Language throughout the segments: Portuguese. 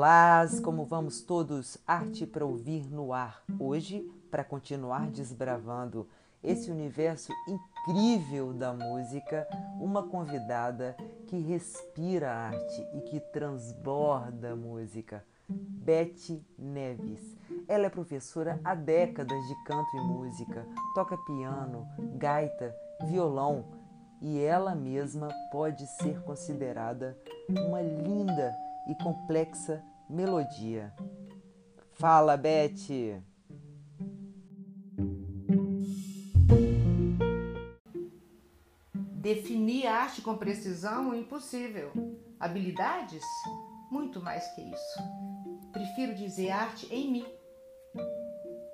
Olá, como vamos todos? Arte para ouvir no ar. Hoje, para continuar desbravando esse universo incrível da música, uma convidada que respira arte e que transborda música. Beth Neves. Ela é professora há décadas de canto e música, toca piano, gaita, violão e ela mesma pode ser considerada uma linda e complexa melodia. Fala, Beth! Definir arte com precisão é impossível. Habilidades? Muito mais que isso. Prefiro dizer arte em mim.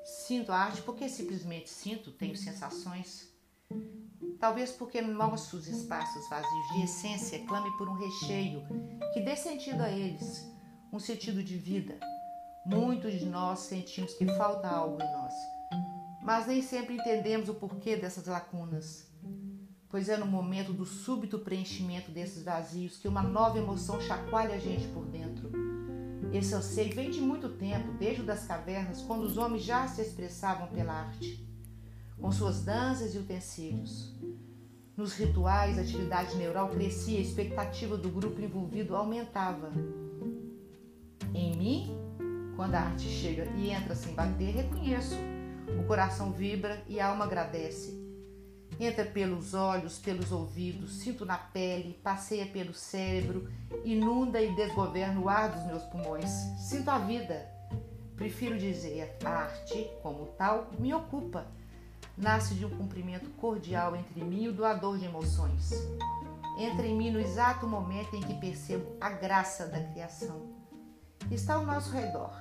Sinto arte porque simplesmente sinto, tenho sensações. Talvez porque nossos espaços vazios de essência clame por um recheio que dê sentido a eles, um sentido de vida. Muitos de nós sentimos que falta algo em nós, mas nem sempre entendemos o porquê dessas lacunas. Pois é no momento do súbito preenchimento desses vazios que uma nova emoção chacoalha a gente por dentro. Esse anseio vem de muito tempo, desde das cavernas, quando os homens já se expressavam pela arte com suas danças e utensílios. Nos rituais, a atividade neural crescia, a expectativa do grupo envolvido aumentava. Em mim, quando a arte chega e entra sem bater, reconheço. O coração vibra e a alma agradece. Entra pelos olhos, pelos ouvidos, sinto na pele, passeia pelo cérebro, inunda e desgoverna o ar dos meus pulmões. Sinto a vida. Prefiro dizer, a arte, como tal, me ocupa nasce de um cumprimento cordial entre mim e o doador de emoções. Entra em mim no exato momento em que percebo a graça da criação. Está ao nosso redor,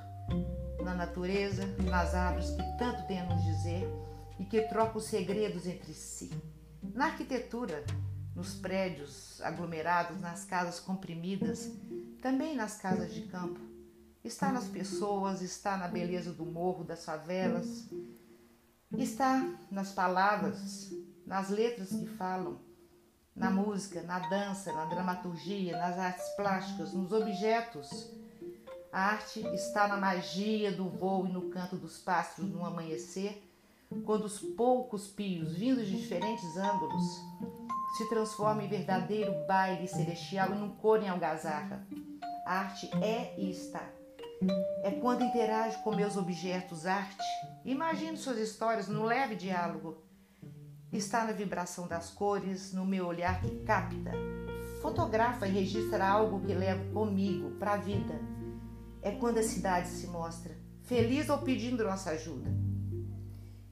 na natureza, nas árvores que tanto têm a nos dizer e que trocam segredos entre si. Na arquitetura, nos prédios aglomerados, nas casas comprimidas, também nas casas de campo. Está nas pessoas, está na beleza do morro, das favelas, está nas palavras, nas letras que falam, na música, na dança, na dramaturgia, nas artes plásticas, nos objetos. A arte está na magia do voo e no canto dos pássaros no amanhecer, quando os poucos pios, vindos de diferentes ângulos, se transformam em verdadeiro baile celestial e num coro em algazarra. A arte é e está. É quando interajo com meus objetos arte Imagine suas histórias no leve diálogo. Está na vibração das cores, no meu olhar que capta. Fotografa e registra algo que levo comigo para a vida. É quando a cidade se mostra feliz ou pedindo nossa ajuda.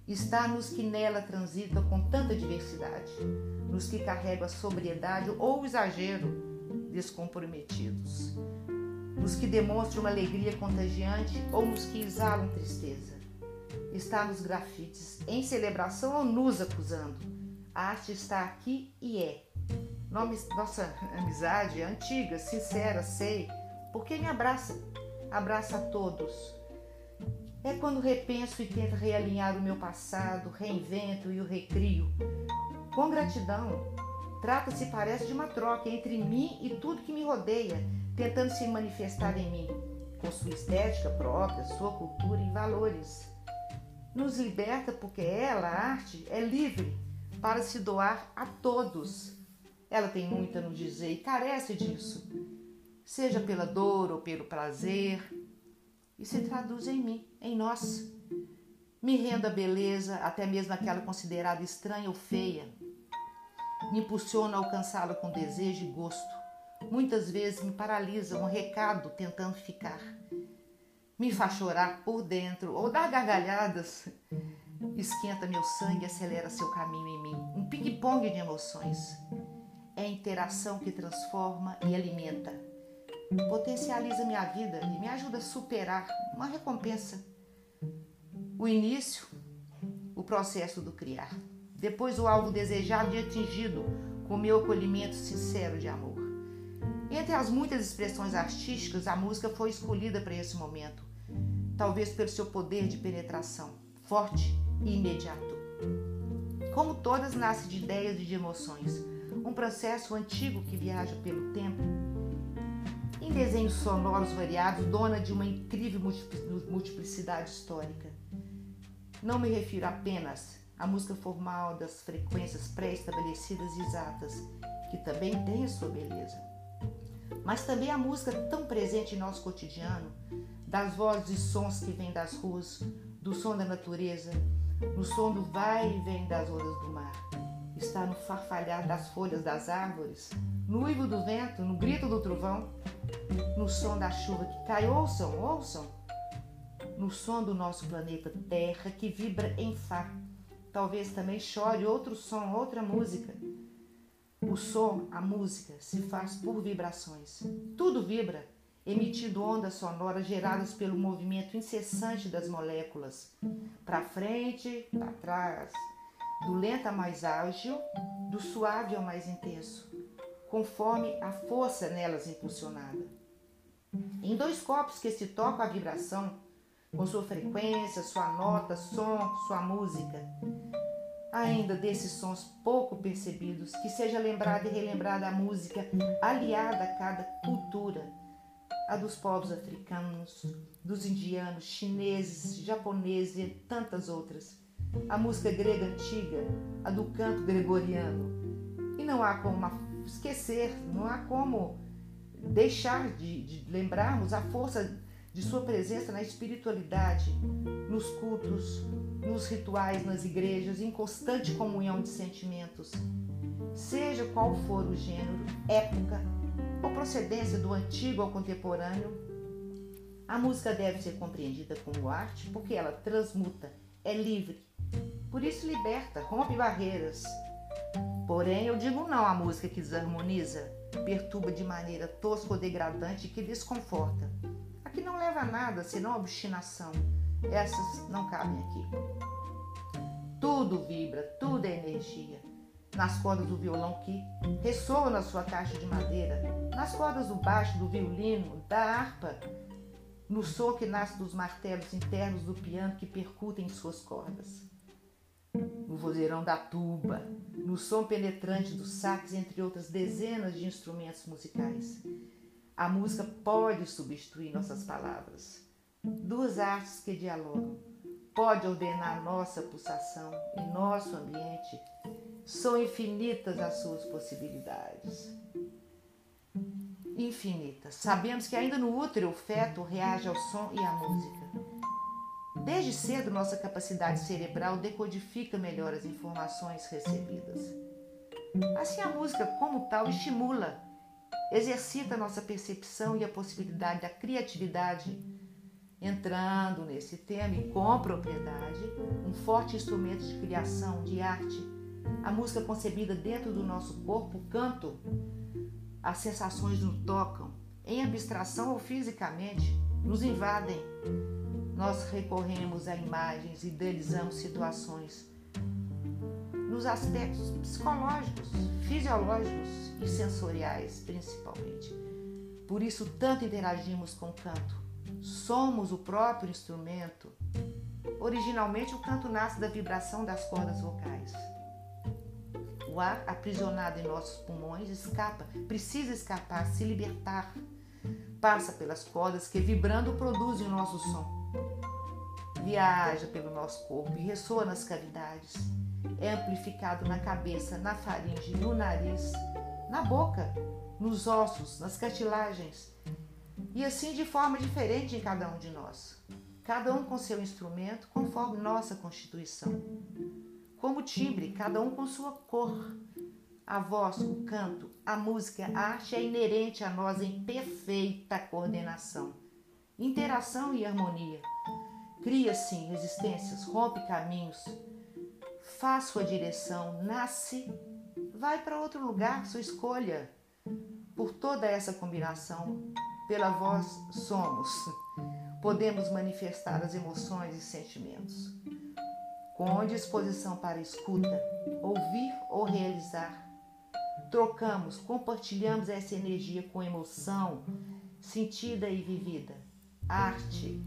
Está nos que nela transitam com tanta diversidade, nos que carregam a sobriedade ou o exagero descomprometidos, nos que demonstram uma alegria contagiante ou nos que exalam tristeza está nos grafites, em celebração ou nos acusando. A arte está aqui e é. Nossa amizade é antiga, sincera, sei, porque me abraça, abraça a todos. É quando repenso e tento realinhar o meu passado, reinvento e o recrio. Com gratidão, trata-se, parece, de uma troca entre mim e tudo que me rodeia, tentando se manifestar em mim, com sua estética própria, sua cultura e valores nos liberta porque ela, a arte, é livre para se doar a todos. Ela tem muito a nos dizer e carece disso, seja pela dor ou pelo prazer, e se traduz em mim, em nós. Me renda a beleza, até mesmo aquela considerada estranha ou feia. Me impulsiona a alcançá-la com desejo e gosto. Muitas vezes me paralisa um recado tentando ficar me faz chorar por dentro ou dar gargalhadas, esquenta meu sangue e acelera seu caminho em mim. Um ping-pong de emoções. É a interação que transforma e alimenta. Potencializa minha vida e me ajuda a superar uma recompensa. O início, o processo do criar. Depois o alvo desejado e atingido com meu acolhimento sincero de amor. Entre as muitas expressões artísticas, a música foi escolhida para esse momento talvez pelo seu poder de penetração, forte e imediato. Como todas, nasce de ideias e de emoções, um processo antigo que viaja pelo tempo. Desenhos sonoros variados, dona de uma incrível multiplicidade histórica. Não me refiro apenas à música formal das frequências pré-estabelecidas e exatas, que também tem a sua beleza, mas também a música tão presente em nosso cotidiano, das vozes e sons que vêm das ruas, do som da natureza, no som do vai e vem das ondas do mar. Está no farfalhar das folhas das árvores, no uivo do vento, no grito do trovão, no som da chuva que cai. Ouçam, ouçam! No som do nosso planeta Terra que vibra em Fá. Talvez também chore outro som, outra música. O som, a música, se faz por vibrações. Tudo vibra, emitindo ondas sonoras geradas pelo movimento incessante das moléculas, para frente, para trás, do lento ao mais ágil, do suave ao mais intenso, conforme a força nelas impulsionada. Em dois copos que se tocam a vibração, com sua frequência, sua nota, som, sua música, ainda desses sons pouco percebidos, que seja lembrada e relembrada a música aliada a cada cultura a dos povos africanos, dos indianos, chineses, japoneses e tantas outras. A música grega antiga, a do canto gregoriano. E não há como esquecer, não há como deixar de, de lembrarmos a força de sua presença na espiritualidade, nos cultos, nos rituais, nas igrejas, em constante comunhão de sentimentos. Seja qual for o gênero, época, ou procedência do antigo ao contemporâneo, a música deve ser compreendida como arte porque ela transmuta, é livre, por isso liberta, rompe barreiras. Porém, eu digo não à música que desarmoniza, perturba de maneira tosca ou degradante que desconforta. A que não leva a nada senão obstinação. Essas não cabem aqui. Tudo vibra, tudo é energia nas cordas do violão que ressoa na sua caixa de madeira, nas cordas do baixo, do violino, da harpa, no som que nasce dos martelos internos do piano que percutem suas cordas, no vozeirão da tuba, no som penetrante do sax, entre outras dezenas de instrumentos musicais. A música pode substituir nossas palavras. Duas artes que dialogam. Pode ordenar nossa pulsação e nosso ambiente são infinitas as suas possibilidades. Infinitas. Sabemos que ainda no útero o feto reage ao som e à música. Desde cedo, nossa capacidade cerebral decodifica melhor as informações recebidas. Assim, a música, como tal, estimula, exercita a nossa percepção e a possibilidade da criatividade, entrando nesse tema e com propriedade, um forte instrumento de criação, de arte, a música concebida dentro do nosso corpo, o canto, as sensações nos tocam, em abstração ou fisicamente, nos invadem. Nós recorremos a imagens, idealizamos situações nos aspectos psicológicos, fisiológicos e sensoriais, principalmente. Por isso, tanto interagimos com o canto. Somos o próprio instrumento. Originalmente, o canto nasce da vibração das cordas vocais. O ar aprisionado em nossos pulmões escapa, precisa escapar, se libertar. Passa pelas cordas que, vibrando, produzem o nosso som. Viaja pelo nosso corpo e ressoa nas cavidades. É amplificado na cabeça, na faringe, no nariz, na boca, nos ossos, nas cartilagens. E assim de forma diferente em cada um de nós. Cada um com seu instrumento, conforme nossa constituição como timbre, cada um com sua cor. A voz, o canto, a música, a arte é inerente a nós em perfeita coordenação, interação e harmonia. Cria, sim, resistências, rompe caminhos, faz sua direção, nasce, vai para outro lugar, sua escolha. Por toda essa combinação, pela voz somos, podemos manifestar as emoções e sentimentos com disposição para escuta, ouvir ou realizar. Trocamos, compartilhamos essa energia com emoção, sentida e vivida. Arte,